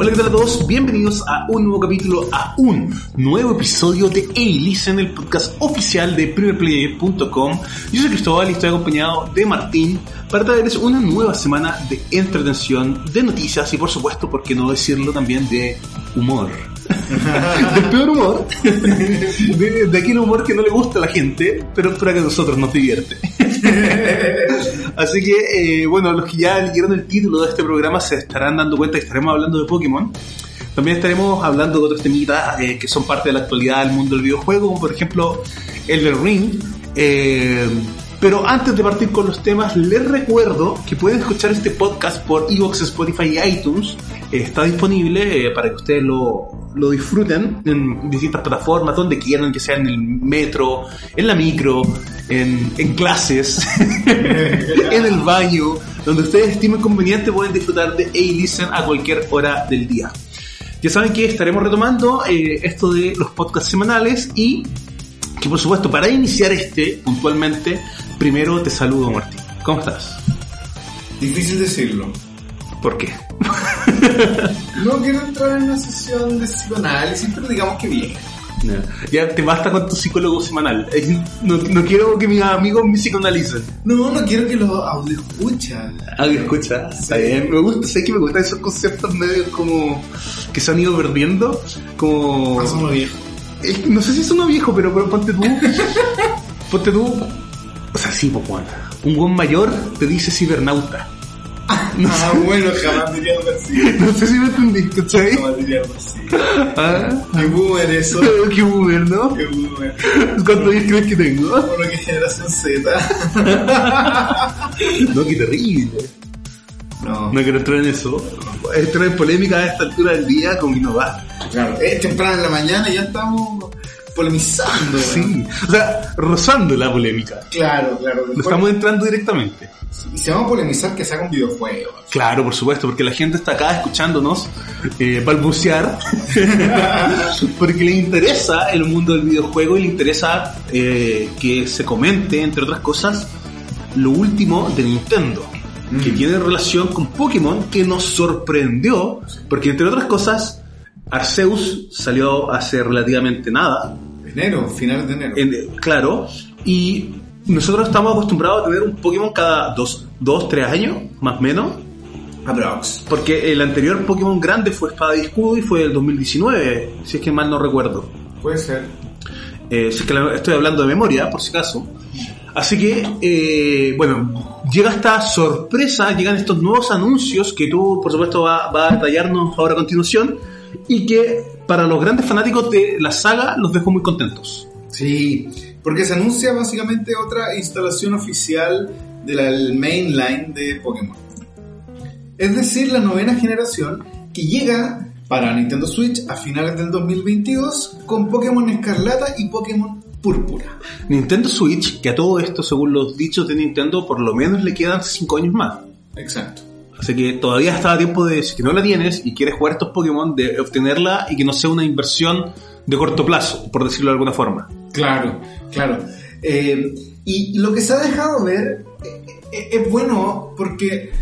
Hola, ¿qué tal a todos? Bienvenidos a un nuevo capítulo, a un nuevo episodio de A-Listen, el podcast oficial de primerplayer.com. Yo soy Cristóbal y estoy acompañado de Martín para traerles una nueva semana de entretención, de noticias y por supuesto, por qué no decirlo también, de humor. Del peor humor, de, de aquel humor que no le gusta a la gente, pero para que a nosotros nos divierte. Así que, eh, bueno, los que ya leyeron el título de este programa se estarán dando cuenta que estaremos hablando de Pokémon. También estaremos hablando de otros temitas eh, que son parte de la actualidad del mundo del videojuego, como por ejemplo Elden Ring. Eh, pero antes de partir con los temas, les recuerdo que pueden escuchar este podcast por Evox, Spotify y iTunes. Está disponible para que ustedes lo, lo disfruten en distintas plataformas, donde quieran, que sea en el metro, en la micro, en, en clases, en el baño, donde ustedes estimen conveniente, pueden disfrutar de A-Listen a cualquier hora del día. Ya saben que estaremos retomando eh, esto de los podcasts semanales y que por supuesto para iniciar este puntualmente, primero te saludo Martín. ¿Cómo estás? Difícil decirlo. ¿Por qué? No quiero entrar en una sesión de psicoanálisis, pero digamos que bien. Ya te basta con tu psicólogo semanal. Eh, No, no quiero que mis amigos me psicoanalicen. No, no quiero que los audio escuchan. Ah, que escucha. Está bien. Me gusta, sé que me gustan esos conceptos medio como que se han ido perdiendo. Como. Más uno viejo. No sé si es uno viejo, pero, pero ponte tú. ponte tú. O sea, sí, pues. Un buen mayor te dice cibernauta. No Ah, bueno, jamás diría algo así. No sé si me entendiste, ¿cachai? Jamás diría algo así. Ah, Qué boomer eso. qué boomer, ¿no? Qué boomer. ¿Cuántos años crees que tengo? Por lo que generación Z. No, qué terrible. No, No quiero entrar en eso. Entrar en polémica a esta altura del día como que no va. claro. Es temprano en la mañana y ya estamos polemizando. Sí. O sea, rozando la polémica. Claro, claro. No estamos entrando directamente. Y si vamos a polemizar, que sea con videojuegos. Claro, por supuesto, porque la gente está acá escuchándonos eh, balbucear, porque le interesa el mundo del videojuego y le interesa eh, que se comente, entre otras cosas, lo último de Nintendo, que Mm. tiene relación con Pokémon, que nos sorprendió, porque entre otras cosas, Arceus salió hace relativamente nada, Enero, finales de enero. en- claro, y nosotros estamos acostumbrados a tener un Pokémon cada dos, dos tres años, más o menos. Aprox. Porque el anterior Pokémon grande fue Espada y Escudo y fue el 2019, si es que mal no recuerdo. Puede ser. Eh, si es que estoy hablando de memoria, por si acaso. Así que, eh, bueno, llega esta sorpresa, llegan estos nuevos anuncios que tú, por supuesto, vas va a detallarnos ahora a continuación y que para los grandes fanáticos de la saga los dejo muy contentos. Sí, porque se anuncia básicamente otra instalación oficial del mainline de Pokémon. Es decir, la novena generación que llega para Nintendo Switch a finales del 2022 con Pokémon Escarlata y Pokémon Púrpura. Nintendo Switch, que a todo esto, según los dichos de Nintendo, por lo menos le quedan 5 años más. Exacto. Así que todavía está a tiempo de, si no la tienes y quieres jugar estos Pokémon, de obtenerla y que no sea una inversión de corto plazo, por decirlo de alguna forma. Claro, claro. Eh, y lo que se ha dejado ver eh, eh, es bueno porque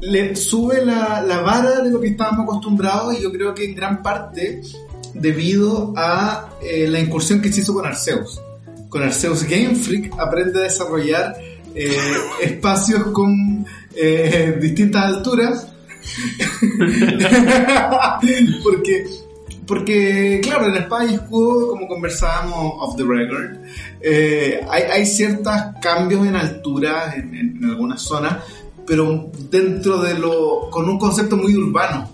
le sube la, la vara de lo que estábamos acostumbrados y yo creo que en gran parte debido a la incursión que se hizo con Arceus. Con Arceus Game Freak aprende a desarrollar eh, espacios con eh, distintas alturas porque porque, claro, en Espada y Escudo, como conversábamos off the record, eh, hay, hay ciertos cambios en altura en, algunas zonas, pero dentro de lo. con un concepto muy urbano.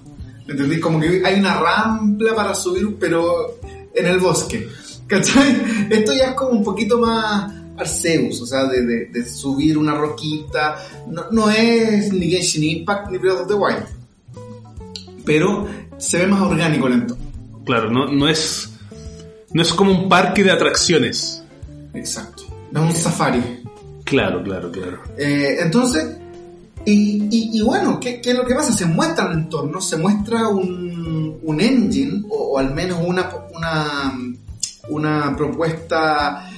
¿Me entendí? Como que hay una rampla para subir, pero en el bosque. ¿Cachai? Esto ya es como un poquito más, Arceus, o sea, de, de- de subir una roquita. No, no es ni Genshin Impact ni Breath of the Wild. Pero se ve más orgánico el entorno. Claro, no, no es. No es como un parque de atracciones. Exacto. No es un safari. Claro, claro, claro. Eh, entonces, y, y- y bueno, ¿qué, qué es lo que pasa? Se muestra el entorno, se muestra un, un engine, o, o al menos una, una, una propuesta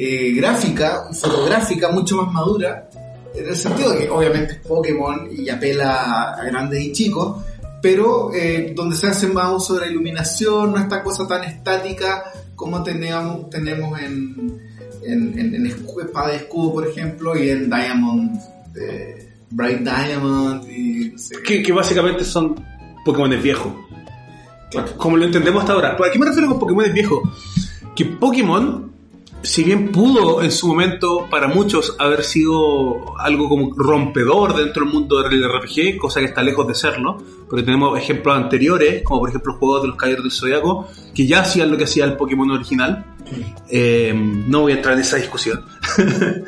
eh, gráfica, fotográfica mucho más madura, en el sentido de que obviamente es Pokémon y apela a grandes y chicos, pero eh, donde se hace más uso de la iluminación, no esta cosa tan estática como tenemos, tenemos en, en, en, en Espada y Escudo, por ejemplo, y en Diamond, eh, Bright Diamond, y no sé. Que, que básicamente son Pokémon viejos. Claro. Como lo entendemos hasta ahora. ¿A qué me refiero con Pokémon viejos? Que Pokémon, si bien pudo en su momento para muchos haber sido algo como rompedor dentro del mundo del RPG, cosa que está lejos de serlo, porque tenemos ejemplos anteriores, como por ejemplo los juegos de los Caballeros del Zodiaco, que ya hacían lo que hacía el Pokémon original. Eh, no voy a entrar en esa discusión.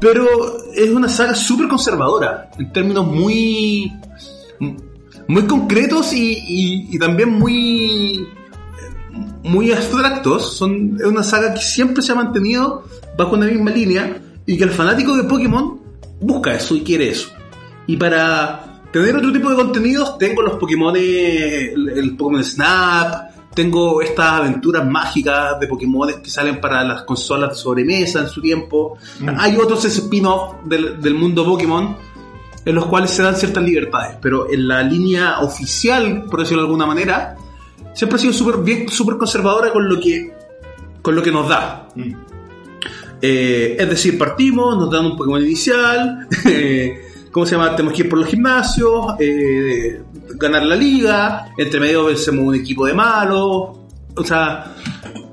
Pero es una saga súper conservadora, en términos muy, muy concretos y, y- y también muy, muy abstractos. Son, es una saga que siempre se ha mantenido bajo una misma línea y que el fanático de Pokémon busca eso y quiere eso. Y para tener otro tipo de contenidos, tengo los Pokémon, el, el Pokémon Snap, tengo estas aventuras mágicas de Pokémon que salen para las consolas de sobremesa en su tiempo. Hay otros spin-off del, del mundo Pokémon en los cuales se dan ciertas libertades, pero en la línea oficial, por decirlo de alguna manera, siempre ha sido súper bien, súper conservadora con lo que con lo que nos da. Mm. Eh, es decir, partimos, nos dan un Pokémon inicial, eh, ¿cómo se llama? Tenemos que ir por los gimnasios, eh, ganar la liga, entre medio vencemos un equipo de malos, o sea,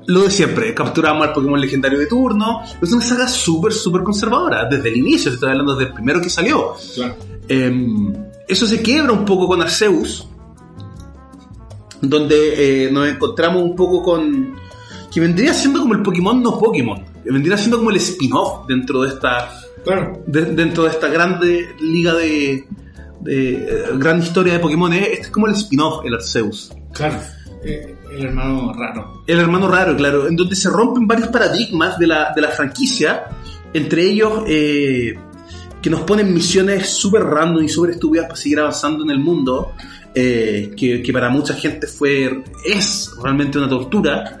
lo de siempre, capturamos al Pokémon legendario de turno, es una saga súper, súper conservadora, desde el inicio, estoy hablando desde el primero que salió. Claro. Eh, eso se quiebra un poco con Arceus, donde eh, nos encontramos un poco con. que vendría siendo como el Pokémon no Pokémon, vendría siendo como el spin-off dentro de esta. Claro. de- dentro de esta grande liga de. de eh, gran historia de Pokémon. eh, Este es como el spin-off, el Arceus. Claro. Eh, el hermano raro. El hermano raro, claro, en donde se rompen varios paradigmas de la, de la franquicia, entre ellos eh, que nos ponen misiones súper random y súper estúpidas para seguir avanzando en el mundo, eh, que, que para mucha gente fue es realmente una tortura,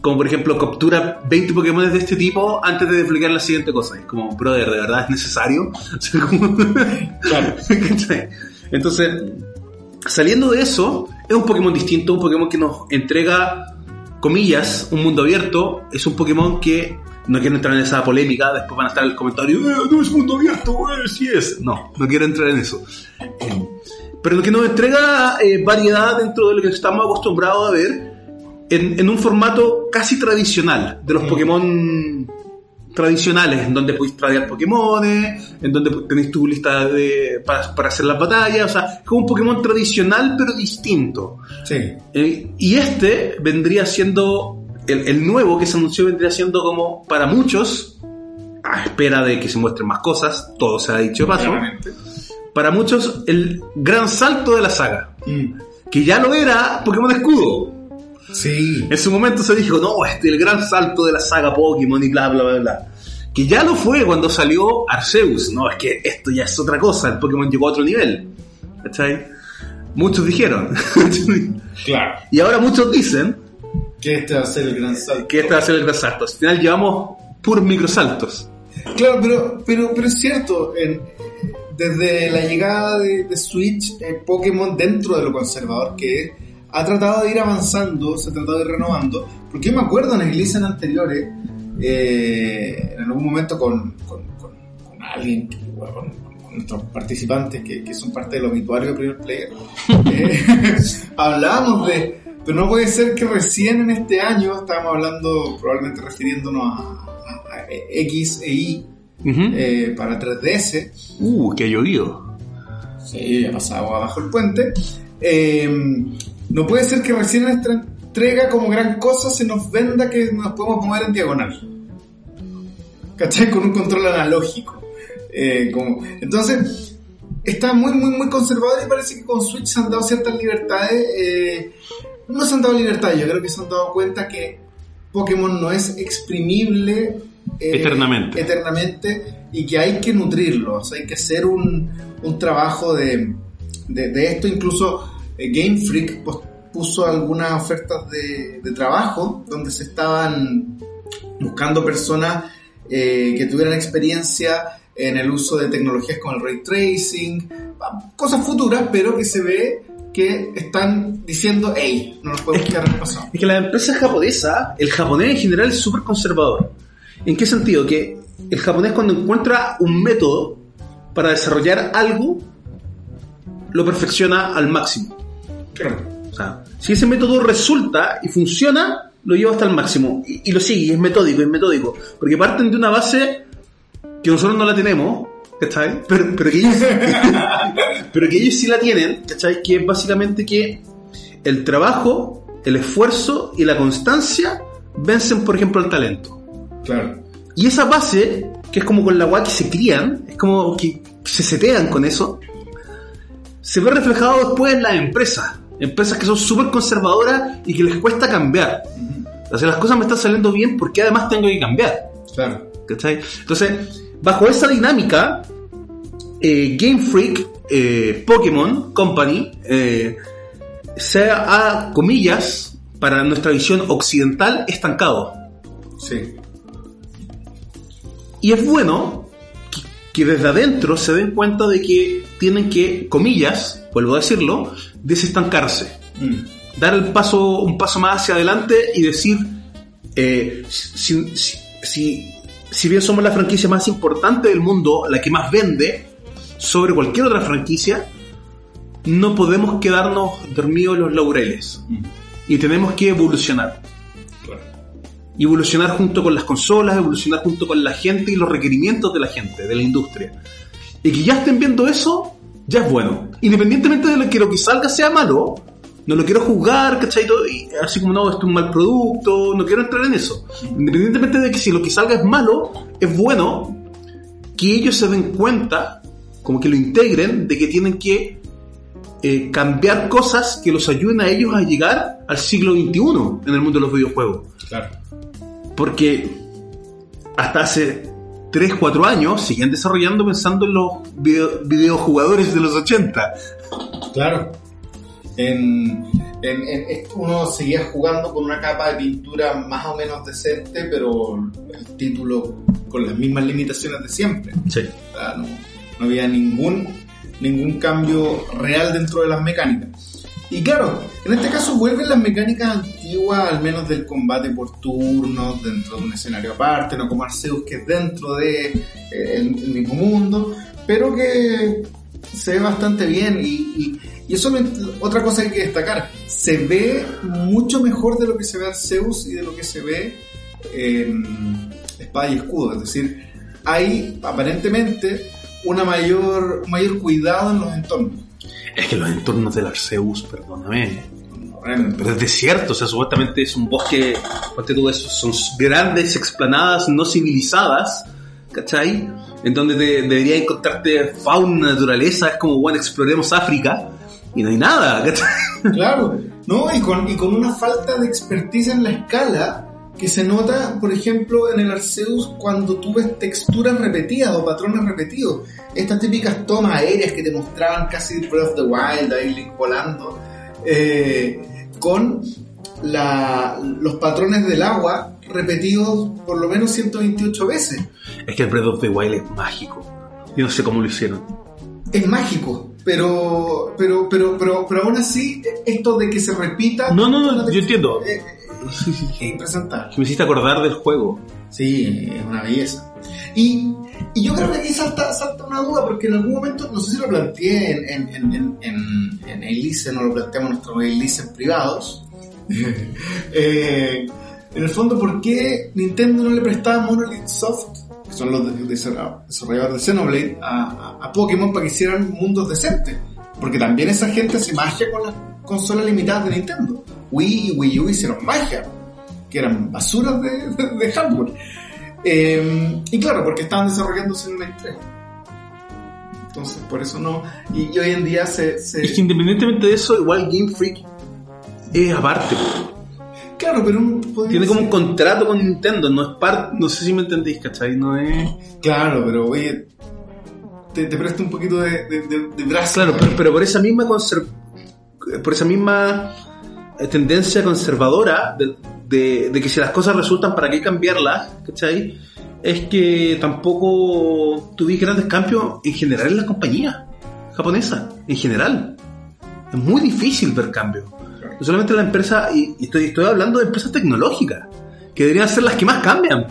como por ejemplo captura 20 Pokémon de este tipo antes de desbloquear la siguiente cosa. Es como, brother, ¿de verdad es necesario? Entonces, saliendo de eso, es un Pokémon distinto, un Pokémon que nos entrega, comillas, un mundo abierto. Es un Pokémon que no quiero entrar en esa polémica, después van a estar el comentario, "Eh, no es mundo abierto, eh, sí es. No, no quiero entrar en eso. Eh, pero que nos entrega eh, variedad dentro de lo que estamos acostumbrados a ver en, en un formato casi tradicional de los Mm. Pokémon tradicionales, en donde podéis tradear Pokémones, en donde tenéis tu lista de, para, para hacer las batallas, o sea, es como un Pokémon tradicional pero distinto. Sí. Eh, y este vendría siendo, el, el nuevo que se anunció vendría siendo como para muchos, a espera de que se muestren más cosas, todo se ha dicho de paso, Claramente. Para muchos el gran salto de la saga, Mm. que ya lo era Pokémon Escudo. Sí. En su momento se dijo, no, este es el gran salto de la saga Pokémon y bla, bla, bla, bla. Que ya lo fue cuando salió Arceus. No, es que esto ya es otra cosa, el Pokémon llegó a otro nivel. ¿Cachai? Muchos dijeron. Claro. y ahora muchos dicen Que este va a ser el gran salto. que este va a ser el gran salto. Al final llevamos puros microsaltos. Claro, pero, pero, pero es cierto, en- desde la llegada de, de Switch, eh, Pokémon dentro de lo conservador que es, ha tratado de ir avanzando, se ha tratado de ir renovando, porque yo me acuerdo en iglesias anteriores, eh, en algún momento con, con, con- con alguien, que- bueno, con nuestros participantes que, que son parte del obituario de Primer Player, eh, hablábamos de, pero no puede ser que recién en este año, estábamos hablando, probablemente refiriéndonos a, a- a X e Y, eh, para 3DS. Uh, que ha llovido. Sí, ha pasado abajo el puente. Eh, no puede ser que recién en esta entrega como gran cosa se nos venda que nos podemos mover en diagonal. ¿cachai? Con un control analógico. Eh, como, entonces, está muy, muy, muy conservador y parece que con Switch se han dado ciertas libertades. Eh, no se han dado libertades, yo creo que se han dado cuenta que Pokémon no es exprimible eh, eternamente. eternamente y que hay que nutrirlo, o sea, hay que hacer un, un trabajo de, de, de esto. Incluso eh, Game Freak pues, puso algunas ofertas de, de trabajo donde se estaban buscando personas eh, que tuvieran experiencia en el uso de tecnologías como el ray tracing, cosas futuras, pero que se ve que están diciendo, hey, no nos podemos quedar en el pasado. Es que la empresa japonesa, el japonés en general es súper conservador. ¿En qué sentido? Que el japonés cuando encuentra un método para desarrollar algo, lo perfecciona al máximo. Claro. O sea, si ese método resulta y funciona, lo lleva hasta el máximo. Y, y lo sigue, y es metódico, es metódico. Porque parten de una base que nosotros no la tenemos, ¿cachai? Pero, pero, que ellos, pero que ellos sí la tienen, ¿cachai? Que es básicamente que el trabajo, el esfuerzo y la constancia vencen, por ejemplo, el talento. Claro. Y esa base, que es como con la agua que se crían, es como que se setean con eso, se ve reflejado después en las empresas. Empresas que son súper conservadoras y que les cuesta cambiar. O sea, las cosas me están saliendo bien porque además tengo que cambiar. Claro. ¿Cachai? Entonces, bajo esa dinámica, eh, Game Freak, eh, Pokémon Company, eh, se ha, comillas, para nuestra visión occidental, estancado. Sí. Y es bueno que, que desde adentro se den cuenta de que tienen que, comillas, vuelvo a decirlo, desestancarse. Mm. Dar el paso, un paso más hacia adelante y decir, eh, si, si- si- si bien somos la franquicia más importante del mundo, la que más vende, sobre cualquier otra franquicia, no podemos quedarnos dormidos en los laureles. Mm. Y tenemos que evolucionar. Evolucionar junto con las consolas, evolucionar junto con la gente y los requerimientos de la gente, de la industria. Y que ya estén viendo eso, ya es bueno. Independientemente de lo que lo que salga sea malo, no lo quiero juzgar, ¿cachai? Así como no, esto es un mal producto, no quiero entrar en eso. Independientemente de que si lo que salga es malo, es bueno que ellos se den cuenta, como que lo integren, de que tienen que eh, cambiar cosas que los ayuden a ellos a llegar al siglo XXI en el mundo de los videojuegos. Claro. Porque hasta hace 3, 4 años siguen desarrollando pensando en los video- videojugadores de los 80. Claro. En, en- en- en- uno seguía jugando con una capa de pintura más o menos decente, pero el título con las mismas limitaciones de siempre. Sí. O sea, no, no había ningún, ningún cambio real dentro de las mecánicas. Y claro, en este caso vuelven las mecánicas antiguas, al menos del combate por turnos, dentro de un escenario aparte, no como Arceus que es dentro de eh, mismo mundo, pero que se ve bastante bien y, eso me- otra cosa que hay que destacar, se ve mucho mejor de lo que se ve Arceus y de lo que se ve en Espada y Escudo, es decir, hay aparentemente una mayor, un mayor cuidado en los entornos. Es que los entornos del Arceus, perdóname, pero es desierto, o sea, supuestamente es un bosque, ponte tú eso, son grandes explanadas no civilizadas, ¿cachai? En donde te, debería encontrarte fauna, naturaleza, es como, bueno, exploremos África, y no hay nada, ¿cachai? Claro, ¿no? Y con, y con una falta de expertise en la escala que se nota, por ejemplo, en el Arceus cuando tú ves texturas repetidas o patrones repetidos. Estas típicas tomas aéreas que te mostraban casi Breath of the Wild, ahí Link volando, eh, con la- los patrones del agua repetidos por lo menos 128 veces. Es que el Breath of the Wild es mágico. Yo no sé cómo lo hicieron. Es mágico, pero, pero, pero, pero, pero aún así, esto de que se repita... No, no, no, yo entiendo. Eh, Es impresentable. Me hiciste acordar del juego. Sí, es una belleza. Y, y yo creo que aquí salta, salta una duda, porque en algún momento, no sé si lo planteé en, en, en, en, en, en Elise, no lo planteamos en nuestros Elise privados. Eh, en el fondo, ¿por qué Nintendo no le prestaba Monolith Soft, que son los de- de- desarrolladores de Xenoblade, a, a- a Pokémon para que hicieran mundos decentes? Porque también esa gente hace magia con las consolas limitadas de Nintendo. Wii y Wii U hicieron magia, que eran basuras de, de- de hardware. Eh, y claro, porque estaban desarrollándose en una estrella. Entonces, por eso no. Y, y hoy en día se. se- Es que independientemente de eso, igual Game Freak es aparte. Claro, pero podría Tiene como un contrato con Nintendo, no es parte, no sé si me entendéis, ¿cachai? No es... Claro, pero oye. Te, te presto un poquito de, de, de- de brazo. Claro, pero, pero por esa misma conser- por esa misma tendencia conservadora de, de- de que si las cosas resultan, ¿para qué cambiarlas? ¿Cachai? Es que tampoco tuviste grandes cambios en general en las compañías japonesas, en general. Es muy difícil ver cambios. No solamente en la empresa, y, y estoy, estoy hablando de empresas tecnológicas, que deberían ser las que más cambian.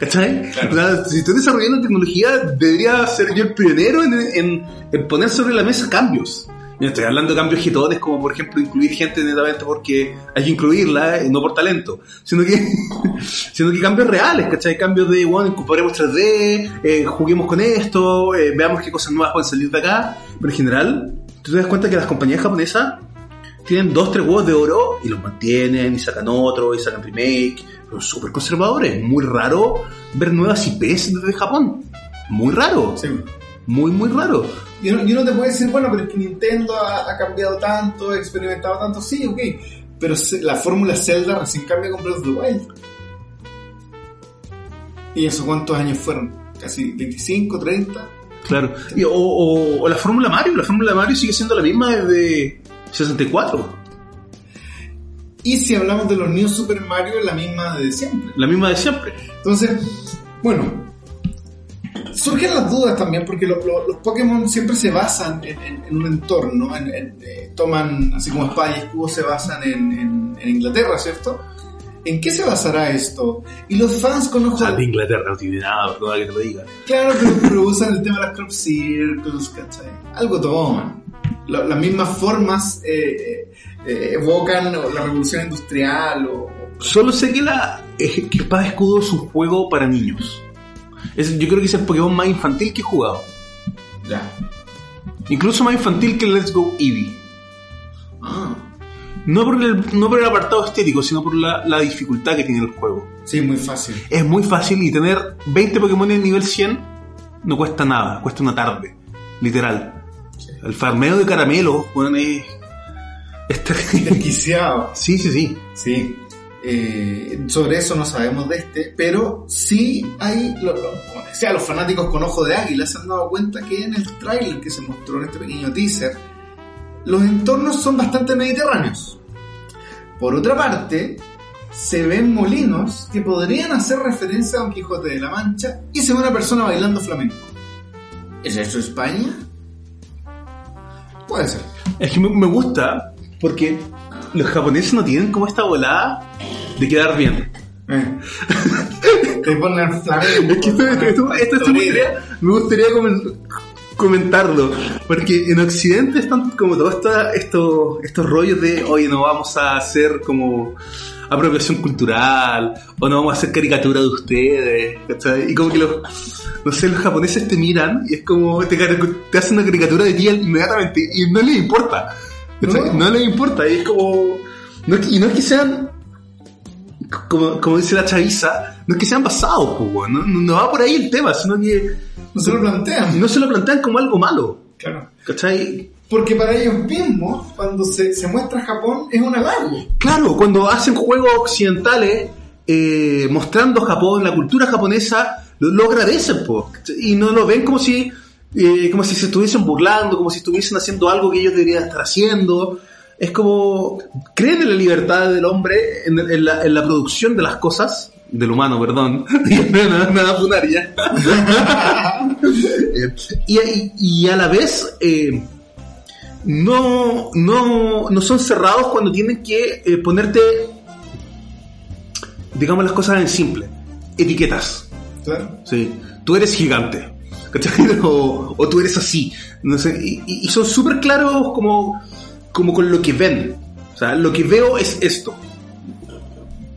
¿Cachai? O sea, si estoy desarrollando tecnología, debería ser yo el pionero en, en- en poner sobre la mesa cambios. Y no estoy hablando de cambios gitones como por ejemplo incluir gente netamente porque hay que incluirla, eh, no por talento, sino que, sino que cambios reales, ¿cachai? Cambios de, bueno, incorporemos 3D, eh, juguemos con esto, eh, veamos qué cosas nuevas pueden salir de acá. Pero en general, tú te das cuenta que las compañías japonesas tienen dos, tres huevos de oro y los mantienen y sacan otro y sacan remake, pero súper conservadores. Muy raro ver nuevas IPs desde Japón. Muy raro. Sí. Muy, muy raro. Y uno, y uno te puede decir, bueno, pero es que Nintendo ha, ha cambiado tanto, ha experimentado tanto, sí, ok. Pero se- la fórmula Zelda recién cambia con Breath of the Wild. ¿Y eso cuántos años fueron? ¿Casi 25, 30? Claro. Y- o, o- o la Fórmula Mario. La Fórmula Mario sigue siendo la misma desde 64. Y si hablamos de los New Super Mario, la misma de siempre. La misma de siempre. Entonces, bueno, surgen las dudas también porque lo- lo- los Pokémon siempre se basan en, en- en un entorno, en- eh, toman, así como espada y escudo se basan en, Inglaterra, ¿cierto? ¿En qué se basará esto? Y los fans con O ojos... sea, de Inglaterra no tiene nada, perdona que te lo diga. Claro, pero, pero usan el tema de las crop circles, ¿cachai? Algo toman. La- las mismas formas eh, eh, evocan la revolución industrial o... Solo sé que la eh, que Espada y Escudo es un juego para niños. Es, yo creo que es el Pokémon más infantil que he jugado. Ya. Incluso más infantil que Let's Go Eevee. Ah, No por el, no por el apartado estético, sino por la, la dificultad que tiene el juego. sí, muy fácil. Es muy fácil y tener 20 Pokémon en nivel 100 no cuesta nada, cuesta una tarde. Literal. El farmeo de caramelos, bueno, es. es terrible. Desquiciado. Sí, sí, sí. Sí. Eh, sobre eso no sabemos de este, pero sí hay, lo, lo- los fanáticos con ojo de águila se han dado cuenta que en el tráiler que se mostró en este pequeño teaser, los entornos son bastante mediterráneos. Por otra parte, se ven molinos que podrían hacer referencia a Don Quijote de la Mancha y se ve una persona bailando flamenco. ¿Es eso España? Puede ser. Es que me gusta porque los japoneses no tienen como esta volada de quedar bien. Eh. Te ponen flamenco. Es que esto, esto- esto- esto me gustaría, me gustaría comen- comentarlo, porque en Occidente están como todos estos, estos rollos de, oye, no vamos a hacer como apropiación cultural, o no vamos a hacer caricatura de ustedes, ¿cachai? Y como que los, no sé, los japoneses te miran y es como, te, hacen una caricatura de ti inmediatamente y no les importa, ¿cachai? No. No, les importa, y es como, no es y no es que sean como, como dice la chaviza, no es que sean basados, no, no, va por ahí el tema, sino que No se lo plantean. no se lo plantean como algo malo, Claro. ¿cachai? Porque para ellos mismos, cuando se, se muestra Japón, es un halago. Claro, cuando hacen juegos occidentales eh, mostrando Japón, la cultura japonesa, lo, lo agradecen, po, y no lo ven como si, eh, como si se estuviesen burlando, como si estuviesen haciendo algo que ellos deberían estar haciendo. Es como, creen en la libertad del hombre, en, en la, en la producción de las cosas, del humano, perdón, nada, nada funar ya. Eh, y, y- y a la vez, eh, no, no, no son cerrados cuando tienen que eh, ponerte, digamos las cosas en simple, etiquetas. Claro. ¿sí? Tú eres gigante, ¿cachai? O, o tú eres así. No sé, y son súper claros como, como con lo que ven. O sea, lo que veo es esto.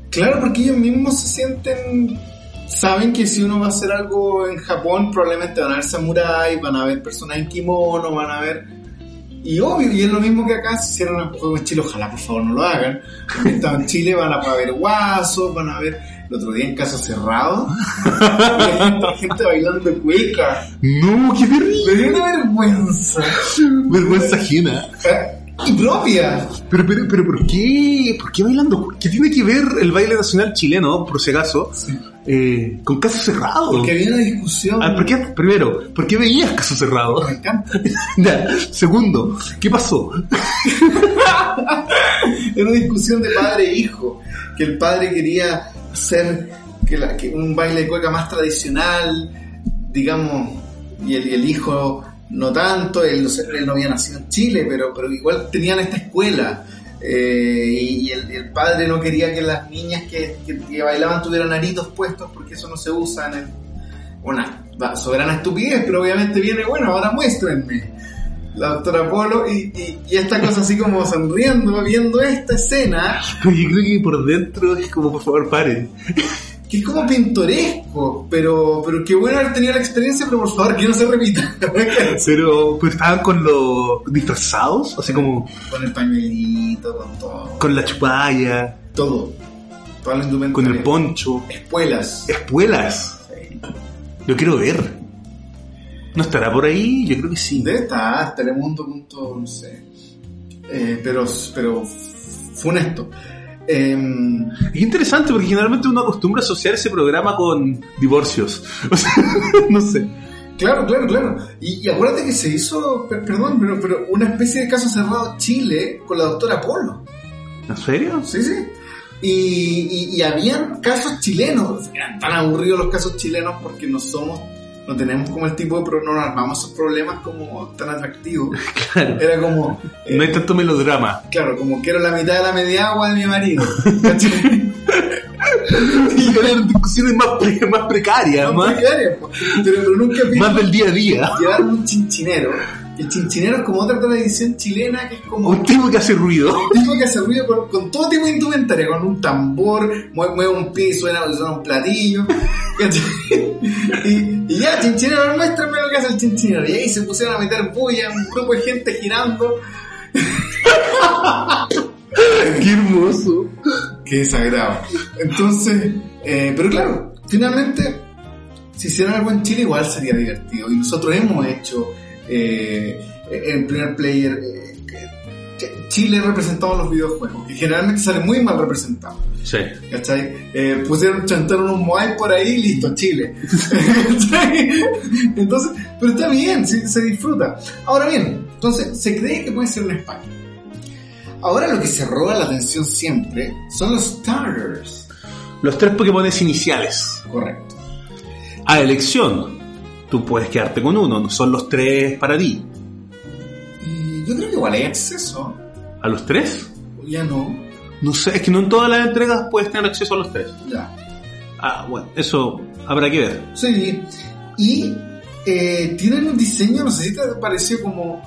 Claro, porque ellos mismos se sienten. Saben que si uno va a hacer algo en Japón, probablemente van a ver samuráis, van a ver personas en kimono, van a ver. Y obvio, y es lo mismo que acá, si hicieran un juego en Chile, ojalá por favor no lo hagan. Porque estaba en Chile, van a ver guasos, van a ver el otro día en caso cerrado. hay gente, gente bailando cueca. No, qué terrible. Me dio una vergüenza. Vergüenza ajena. Y propia. Pero, pero, pero, ¿por qué? ¿Por qué bailando? ¿Qué tiene que ver el baile nacional chileno, por si acaso, eh, con caso cerrado? Porque había una discusión. Ah, ¿por qué? Primero, ¿por qué veías caso cerrado? Me encanta. Segundo, ¿qué pasó? Era una discusión de padre e hijo. Que el padre quería hacer que la- que un baile de cueca más tradicional, digamos, y el, y el hijo no tanto. Él, no él no había nacido en Chile, pero, pero igual tenían esta escuela. Eh, y el, padre no quería que las niñas que, que- bailaban tuvieran aritos puestos porque eso no se usa en una soberana estupidez, pero obviamente viene, bueno, ahora muéstrenme. La doctora Polo y, y- y esta cosa así como sonriendo, viendo esta escena, yo creo que por dentro es como, por favor, paren. Que es como pintoresco, pero, pero qué bueno haber tenido la experiencia, pero por favor que no se repita. Pero, pues estaban con los disfrazados, así como con el pañuelito, con todo, con la chupalla, todo, toda la con el poncho, Espuelas. espuelas. Sí. Yo quiero ver. ¿No estará por ahí? Yo creo que sí. Debe estar, Telemundo, no sé. Eh, pero, pero funesto. Em, Es interesante porque generalmente uno acostumbra asociar ese programa con divorcios. O sea, no sé. Claro, claro, claro. Y, y acuérdate que se hizo, per- perdón, pero, pero una especie de caso cerrado Chile con la doctora Polo. ¿En serio? Sí, sí. Y, y, y habían casos chilenos. Eran tan aburridos los casos chilenos porque no somos, no tenemos como el tipo de, pro- no armamos esos problemas como tan atractivos. Claro. Era como, eh, No hay tanto melodrama. claro, como quiero la mitad de la media agua de mi marido. Y eran discusiones más, pre- más precarias, Más más, precarias, pero, pero nunca más del día a día. llevaron un chinchinero. El chinchinero es como otra tradición chilena que es como Un tipo que hace ruido. un tipo que hace ruido con, con todo tipo de indumentaria, con un tambor, mueve, mueve un pie suena, suena un platillo. y, y ya, chinchinero, muéstrame lo que hace el chinchinero. Y ahí se pusieron a meter bulla, un grupo de gente girando. Qué hermoso. Qué desagrado. Entonces, eh, pero claro, finalmente, si hicieran algo en Chile, igual sería divertido. Y nosotros hemos hecho eh, en primer player. eh, Chile representado en los videojuegos, que generalmente sale muy mal representado. Sí. ¿Cachai? Eh, pusieron, chantaron un Moai por ahí y listo, Chile. Entonces, pero está bien, se, se disfruta. Ahora bien, entonces, se cree que puede ser en España. Ahora lo que se roba la atención siempre son los starters. Los tres Pokémones iniciales. Correcto. A elección. Tú puedes quedarte con uno, no son los tres para ti. Y yo creo que igual hay acceso. ¿A los tres? Ya no. No sé, es que no en todas las entregas puedes tener acceso a los tres. Ya. Ah, bueno, eso habrá que ver. Sí. Y eh, tienen un diseño, no sé si te pareció como,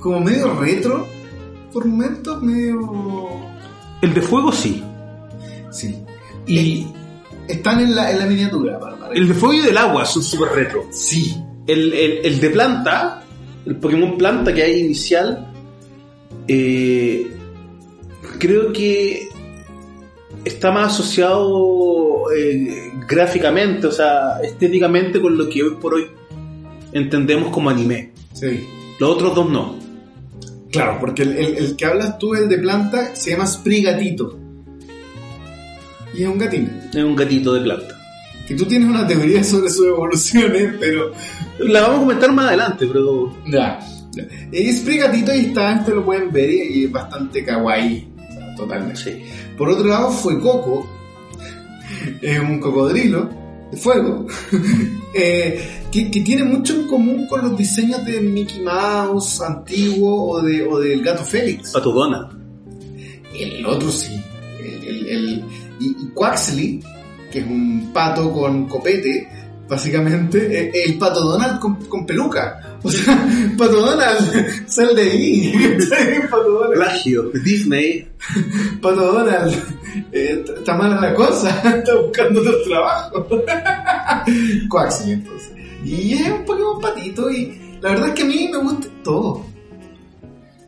como medio retro por momentos, medio... El de fuego sí. Sí. Y Están en la, en la miniatura, Bárbara. El de fuego y del agua son súper retro. Sí. El, el- el de planta, el Pokémon planta que hay inicial, eh, creo que está más asociado eh, gráficamente, o sea, estéticamente con lo que hoy por hoy entendemos como anime. Sí. Los otros dos no. Claro, porque el, el- el que hablas tú, el de planta, se llama Sprigatito. Y es un gatito. Es un gatito de planta. Que tú tienes una teoría sobre sus evoluciones, pero... La vamos a comentar más adelante, pero Ya. ya. Es Sprigatito y está, este lo pueden ver y, es bastante kawaii. O sea, totalmente. sí. Por otro lado, fue Coco, es un cocodrilo de fuego, eh, que, que tiene mucho en común con los diseños de Mickey Mouse antiguo o, de, o del gato Félix. Patodona. El otro sí. El, el- el- y, y Quaxley, que es un pato con copete, básicamente, el pato Donald con, con peluca. O sea, pato Donald, sal de ahí. pato Donald. Plagio. Disney. Pato Donald, eh, está mala la cosa, está buscando otro trabajo. Quaxley, entonces. Y es un Pokémon patito y la verdad es que a mí me gusta todo.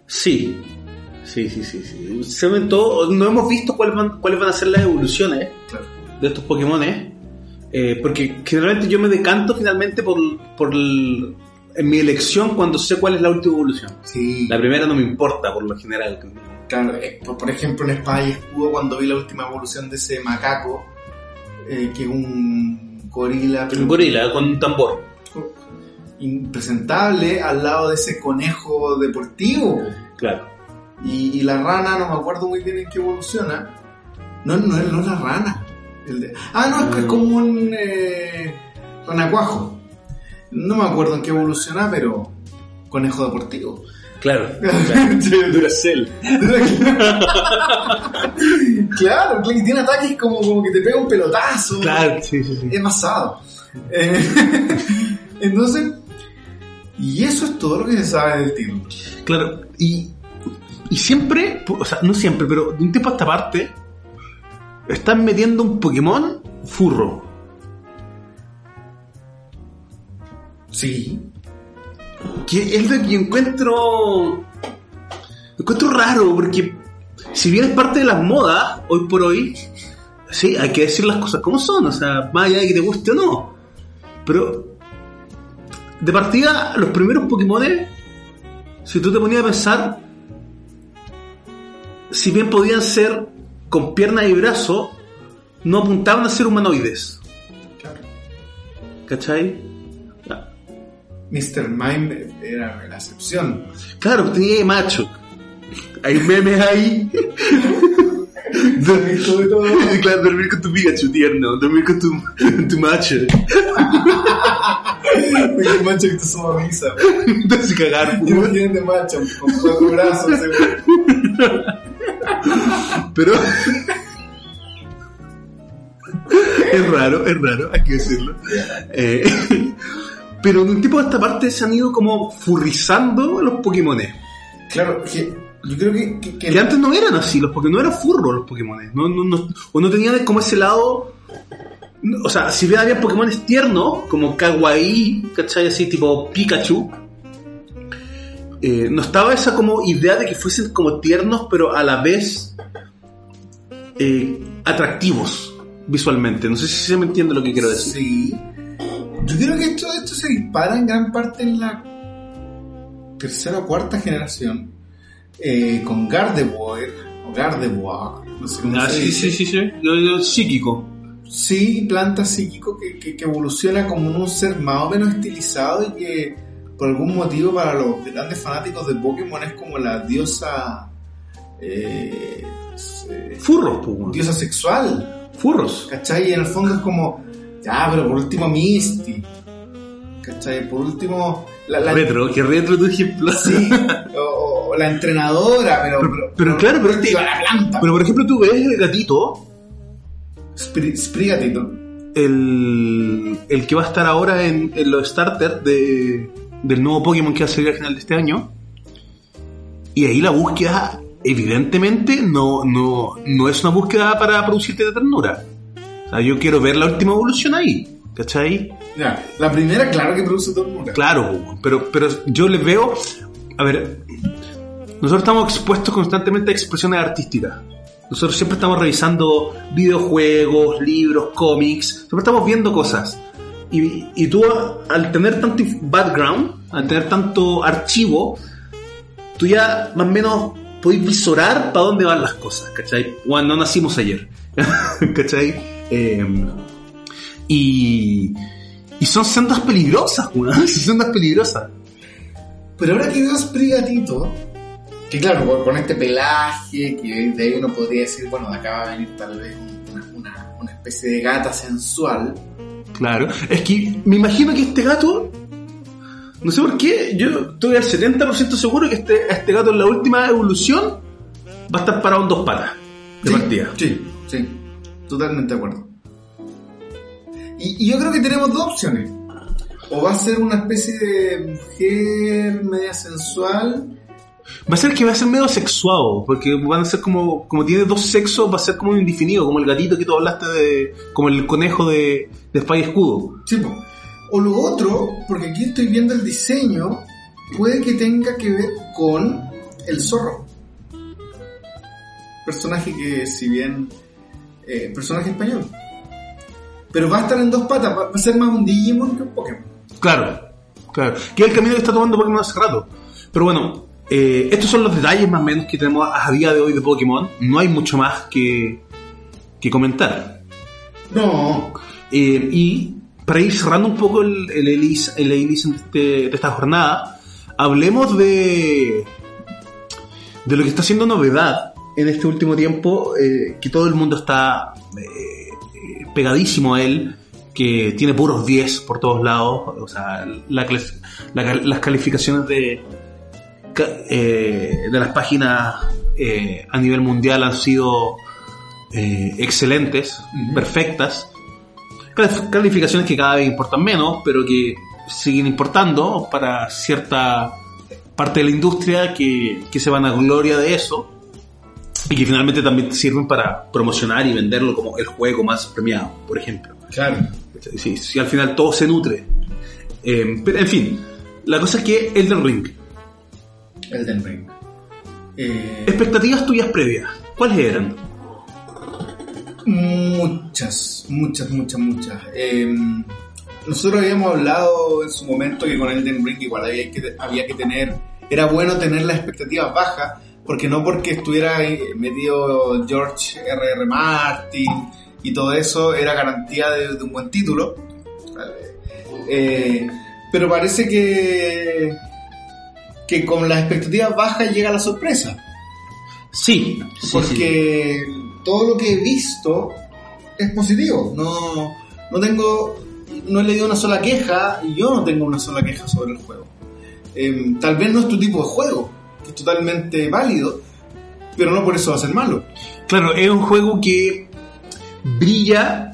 Sí. Sí, sí, sí, sí. Se ven todo- no hemos visto cuáles van, cuáles van a ser las evoluciones. Claro. De estos Pokémones. eh, porque generalmente yo me decanto finalmente por, por el- en mi elección cuando sé cuál es la última evolución. Sí. La primera no me importa por lo general. Claro, eh, por, ejemplo, en Espada y Escudo, cuando vi la última evolución de ese macaco, eh, que es un gorila, pero Un gorila con un tambor. impresentable, al lado de ese conejo deportivo. Claro. Y, y la rana, no me acuerdo muy bien en qué evoluciona. No, no, no es la rana. El de- ah, no, es que es como un eh, renacuajo. No me acuerdo en qué evoluciona, pero conejo deportivo. Claro. Duracell. claro, claro, y tiene ataques como, como que te pega un pelotazo. Claro, sí, sí, sí. Es basado. Eh, entonces, y eso es todo lo que se sabe del título. Claro, y, y siempre, o sea, no siempre, pero de un tiempo a esta parte, están metiendo un Pokémon furro. Sí. Que es lo que encuentro. Encuentro raro, porque si bien es parte de las modas, hoy por hoy, sí, hay que decir las cosas como son, o sea, más allá de que te guste o no. Pero, de partida, los primeros Pokémon, si tú te ponías a pensar, si bien podían ser con piernas y brazos, no apuntaban a ser humanoides. Claro. ¿Cachai? Mr. Mime era la excepción. Claro, tenía macho. Hay memes ahí. dormir, todo. claro, dormir con tu Pikachu tierno, dormir con tu, tu macho. Porque macho que te suma misa. Te hace cagar. Imagínate macho con cuatro brazos. seguro. Pero. es raro, es raro, hay que decirlo. Eh, pero en un tipo de esta parte se han ido como furrizando los Pokémones. Claro, que yo creo que, que, que- Que antes no eran así, los Pokémon no eran furros los Pokémon. No, no, no- o no tenían como ese lado. O sea, si bien había Pokémon tiernos, como Kawaii, ¿cachai? Así tipo Pikachu. Eh, no estaba esa como idea de que fuesen como tiernos, pero a la vez eh, atractivos visualmente. No sé si se me entiende lo que quiero decir. Sí. Yo creo que esto, esto se dispara en gran parte en la tercera o cuarta generación eh, con Gardevoir o Gardevoir, no sé cómo Ah, se sí, dice. sí, sí, sí. Yo- psíquico. Sí, planta psíquico que, que, que evoluciona como un ser más o menos estilizado y que por algún motivo para los grandes fanáticos de Pokémon es como la diosa eh, eh, Furros, weón. diosa sexual, Furros. ¿cachai? Y en el fondo es como, ya, pero por último Misty, ¿cachai? Por último, la, la- Retro, que retro tu ejemplo. sí, o, o la entrenadora, pero, Pero- pero claro, pero este- la planta. Pero por ejemplo, tú ves el gatito, Spri- Sprigatito. el, el que va a estar ahora en, en los starters de, del nuevo Pokémon que va a salir al final de este año. Y ahí la búsqueda, evidentemente, no, no, no es una búsqueda para producirte de ternura. O sea, yo quiero ver la última evolución ahí, ¿cachai? Ya, la primera, claro que produce ternura. Claro, pero, pero yo les veo. A ver, nosotros estamos expuestos constantemente a expresiones artísticas. Nosotros siempre estamos revisando videojuegos, libros, cómics, siempre estamos viendo cosas. Y, y tú, al tener tanto background, al tener tanto archivo, tú ya más o menos podés visorar para dónde van las cosas, ¿cachai? Bueno, no nacimos ayer, ¿cachai? Eh, y, y son sendas peligrosas, weón. Son sendas peligrosas. Pero ahora que veo Sprigatito, que claro, con este pelaje, que de ahí uno podría decir, bueno, de acá va a venir tal vez una, una- una especie de gata sensual. Claro. Es que me imagino que este gato. No sé por qué, yo estoy al 70% seguro que este, este gato en la última evolución va a estar parado en dos patas de Sí, partida. Sí, sí, totalmente de acuerdo. Y, y yo creo que tenemos dos opciones. O va a ser una especie de mujer media sensual. Va a ser que va a ser medio sexuado, porque van a ser como, como tiene dos sexos, va a ser como un indefinido, como el gatito que tú hablaste de, como el conejo de, de Espada y Escudo. Sí, po. O lo otro, porque aquí estoy viendo el diseño, puede que tenga que ver con el zorro. Personaje que, si bien. eh, personaje español. pero va a estar en dos patas, va a ser más un Digimon que un Pokémon. Claro, claro. Que es el camino que está tomando Pokémon hace rato. Pero bueno, eh, estos son los detalles más o menos que tenemos a día de hoy de Pokémon. No hay mucho más que, que comentar. No. Eh, y para ir cerrando un poco el, el Elise, el Elise de, este- de esta jornada, hablemos de, de lo que está siendo novedad en este último tiempo, eh, que todo el mundo está pegadísimo a él, que tiene puros 10 por todos lados, o sea, la la las calificaciones de, eh, de las páginas eh, a nivel mundial han sido eh, excelentes, perfectas. Calif- Calificaciones que cada vez importan menos, pero que siguen importando para cierta parte de la industria que, que se van a gloria de eso y que finalmente también sirven para promocionar y venderlo como el juego más premiado, por ejemplo. Claro. Sí, sí, al final todo se nutre. Eh, pero en fin, la cosa es que Elden Ring, Elden Ring. Eh, expectativas tuyas previas, ¿cuáles eran? muchas, muchas, muchas, muchas. Eh, nosotros habíamos hablado en su momento que con Elden Ring igual había que, había que tener, era bueno tener las expectativas bajas, porque no porque estuviera ahí metido George R.R. Martin y todo eso era garantía de, de un buen título. Eh, pero parece que que con las expectativas bajas llega la sorpresa. Sí, sí, porque todo lo que he visto es positivo. No, no tengo, no he leído una sola queja y yo no tengo una sola queja sobre el juego. Em, tal vez no es tu tipo de juego, que es totalmente válido, pero no por eso va a ser malo. Claro, es un juego que brilla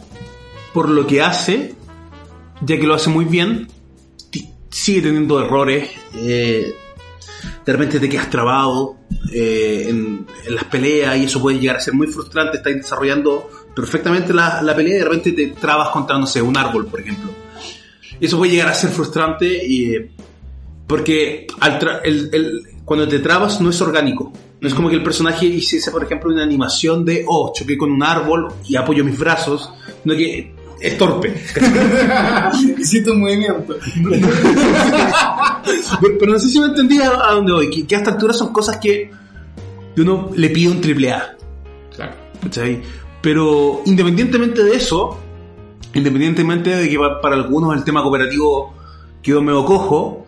por lo que hace, ya que lo hace muy bien. Sigue teniendo errores. eh, de repente te quedas trabado eh, en, en las peleas y eso puede llegar a ser muy frustrante. Estás desarrollando perfectamente la, la pelea y de repente te trabas contra, no sé, un árbol, por ejemplo. Y eso puede llegar a ser frustrante y, eh, porque al el- el- cuando te trabas no es orgánico. No es como que el personaje hiciese, por ejemplo, una animación de, oh, choqué con un árbol y apoyo mis brazos, sino que es torpe. Hiciste un movimiento. pero, pero no sé si me entendí a, a dónde voy, que, que a esta altura son cosas que uno le pide un triple A. Claro. ¿cachai? Pero independientemente de eso, independientemente de que pa- para algunos el tema cooperativo quedó medio cojo,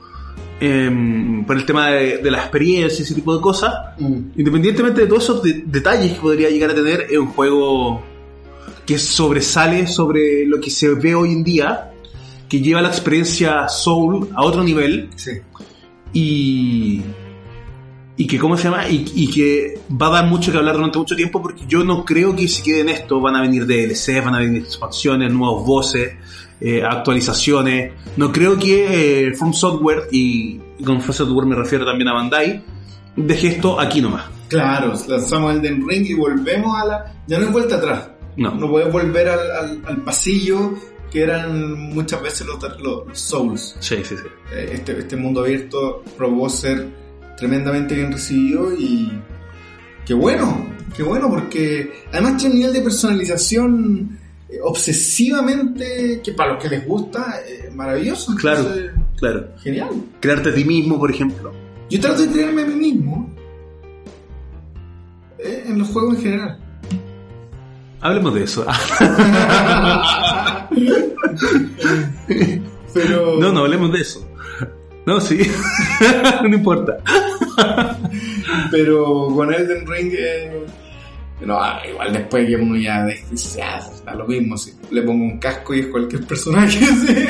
em, por el tema de, de la experiencia y ese tipo de cosas, Mm. independientemente de todos esos de- detalles que podría llegar a tener, es un juego que sobresale sobre lo que se ve hoy en día, que lleva la experiencia Soul a otro nivel. Sí. y y que cómo se llama y, y que va a dar mucho que hablar durante mucho tiempo porque yo no creo que se quede en esto. Van a venir DLC van a venir expansiones nuevos voces eh, actualizaciones. No creo que eh, From Software y, con From Software me refiero también a Bandai deje esto aquí nomás. Claro, lanzamos Elden Ring y volvemos a la... Ya no hay vuelta atrás. No, No puedes volver al, al- al pasillo que eran muchas veces los, los- los Souls. sí sí sí Eh, Este, este mundo abierto probó ser tremendamente bien recibido y qué bueno, qué bueno porque además tiene un nivel de personalización eh, obsesivamente que para los que les gusta eh, maravilloso. Claro. Entonces, claro Genial. crearte a ti mismo por ejemplo Yo trato de creerme a mí mismo en los juegos en general. Hablemos de eso Pero no no hablemos de eso no sí no importa Pero con Elden Ring, eh, no, ah, igual después que uno ya dice, ya, da lo mismo, si le pongo un casco y es cualquier personaje. sí.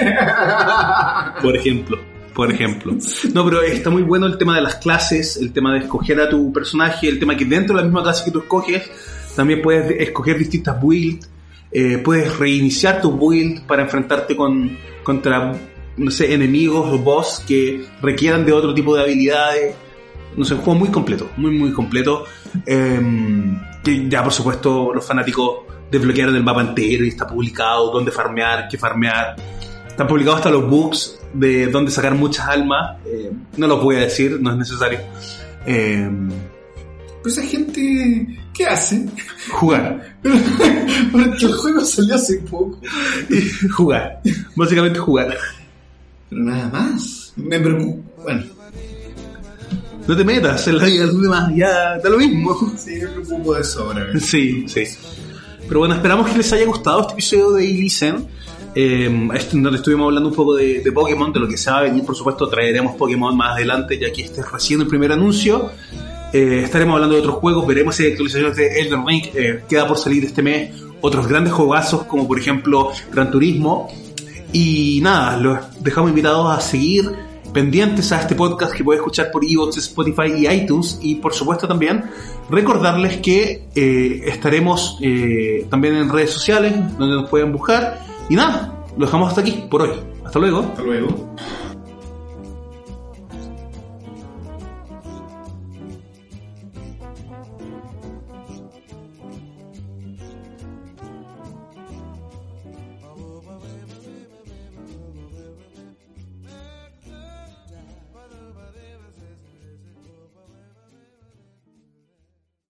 Por ejemplo, por ejemplo. No, pero está muy bueno el tema de las clases, el tema de escoger a tu personaje, el tema que dentro de la misma clase que tú escoges, también puedes escoger distintas builds, eh, puedes reiniciar tu build para enfrentarte con, contra, no sé, enemigos o boss que requieran de otro tipo de habilidades. No sé, un juego muy completo, muy, muy completo. Que ya, por supuesto, los fanáticos desbloquearon el mapa entero y está publicado dónde farmear, qué farmear. Están publicados hasta los books de dónde sacar muchas almas. Eh, no los voy a decir, no es necesario. Eh, Pues esa gente ¿Qué hacen? Jugar. Porque el juego salió hace poco. jugar. Básicamente jugar. Pero nada más. Me preocupa. Bueno. No te metas en la vida de los demás, ya da lo mismo. Sí, me preocupo de eso ahora. Sí, sí. Pero bueno, esperamos que les haya gustado este episodio de Illicen. Eh, este- donde estuvimos hablando un poco de, de Pokémon, de lo que se va a venir, por supuesto, traeremos Pokémon más adelante, ya que este es recién el primer anuncio. Eh, estaremos hablando de otros juegos, veremos si actualizaciones de Elden Ring, eh, queda por salir este mes, otros grandes juegazos como por ejemplo Gran Turismo. Y nada, los dejamos invitados a seguir pendientes a este podcast que puedes escuchar por Evox, Spotify y iTunes. Y por supuesto también recordarles que eh, estaremos también en redes sociales donde nos pueden buscar. Y nada, lo dejamos hasta aquí por hoy. Hasta luego. Hasta luego.